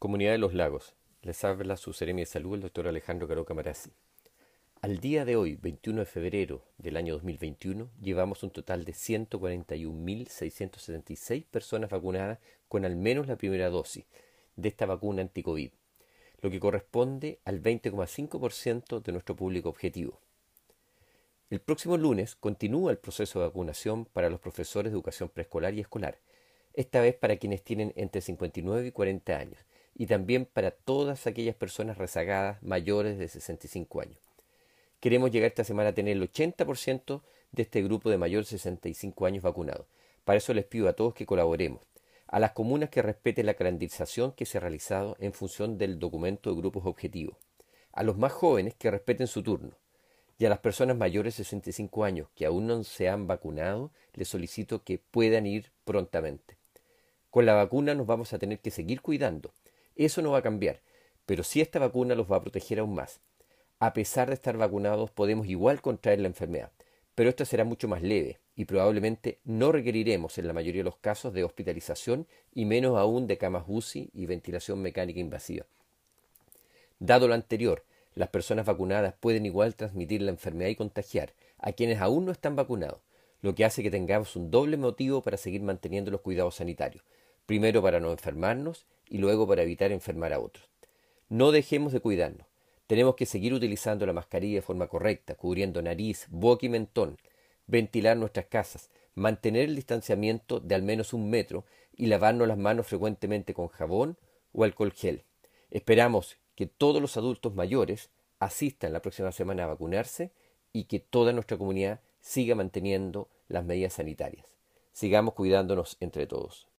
Comunidad de los Lagos. Les habla su seremi de salud, el doctor Alejandro Caroca Marazzi. Al día de hoy, 21 de febrero del año 2021, llevamos un total de 141.676 personas vacunadas con al menos la primera dosis de esta vacuna anti-COVID, lo que corresponde al 20,5% de nuestro público objetivo. El próximo lunes continúa el proceso de vacunación para los profesores de educación preescolar y escolar, esta vez para quienes tienen entre 59 y 40 años y también para todas aquellas personas rezagadas mayores de 65 años. Queremos llegar esta semana a tener el 80% de este grupo de mayores de 65 años vacunados. Para eso les pido a todos que colaboremos. A las comunas que respeten la calendarización que se ha realizado en función del documento de grupos objetivos. A los más jóvenes que respeten su turno. Y a las personas mayores de 65 años que aún no se han vacunado, les solicito que puedan ir prontamente. Con la vacuna nos vamos a tener que seguir cuidando eso no va a cambiar, pero si esta vacuna los va a proteger aún más. A pesar de estar vacunados, podemos igual contraer la enfermedad, pero esta será mucho más leve y probablemente no requeriremos en la mayoría de los casos de hospitalización y menos aún de camas UCI y ventilación mecánica invasiva. Dado lo anterior, las personas vacunadas pueden igual transmitir la enfermedad y contagiar a quienes aún no están vacunados, lo que hace que tengamos un doble motivo para seguir manteniendo los cuidados sanitarios. Primero para no enfermarnos y luego para evitar enfermar a otros. No dejemos de cuidarnos. Tenemos que seguir utilizando la mascarilla de forma correcta, cubriendo nariz, boca y mentón, ventilar nuestras casas, mantener el distanciamiento de al menos un metro y lavarnos las manos frecuentemente con jabón o alcohol gel. Esperamos que todos los adultos mayores asistan la próxima semana a vacunarse y que toda nuestra comunidad siga manteniendo las medidas sanitarias. Sigamos cuidándonos entre todos.